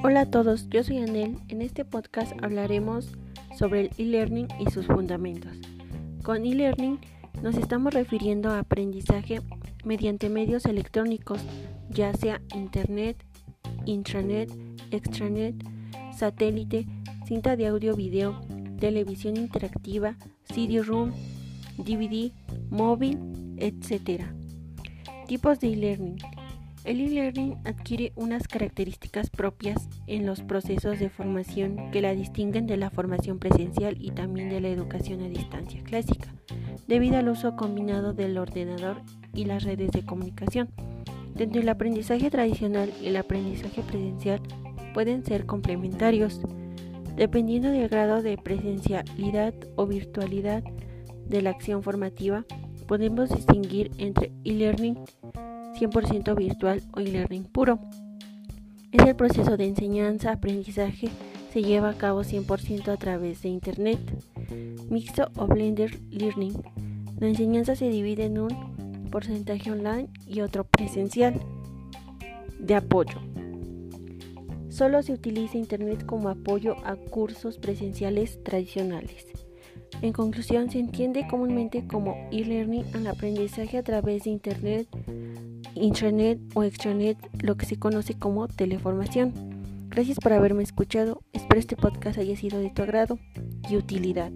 Hola a todos, yo soy Anel. En este podcast hablaremos sobre el e-learning y sus fundamentos. Con e-learning nos estamos refiriendo a aprendizaje mediante medios electrónicos, ya sea internet, intranet, extranet, satélite, cinta de audio video, televisión interactiva, CD-ROOM, DVD, móvil, etc. Tipos de e-learning. El e-learning adquiere unas características propias en los procesos de formación que la distinguen de la formación presencial y también de la educación a distancia clásica, debido al uso combinado del ordenador y las redes de comunicación. Dentro del aprendizaje tradicional y el aprendizaje presencial pueden ser complementarios, dependiendo del grado de presencialidad o virtualidad de la acción formativa. Podemos distinguir entre e-learning 100% virtual o e-learning puro. Es el proceso de enseñanza-aprendizaje se lleva a cabo 100% a través de Internet. Mixto o blender learning. La enseñanza se divide en un porcentaje online y otro presencial de apoyo. Solo se utiliza Internet como apoyo a cursos presenciales tradicionales. En conclusión, se entiende comúnmente como e-learning al aprendizaje a través de Internet intranet o extranet, lo que se conoce como teleformación. Gracias por haberme escuchado. Espero este podcast haya sido de tu agrado y utilidad.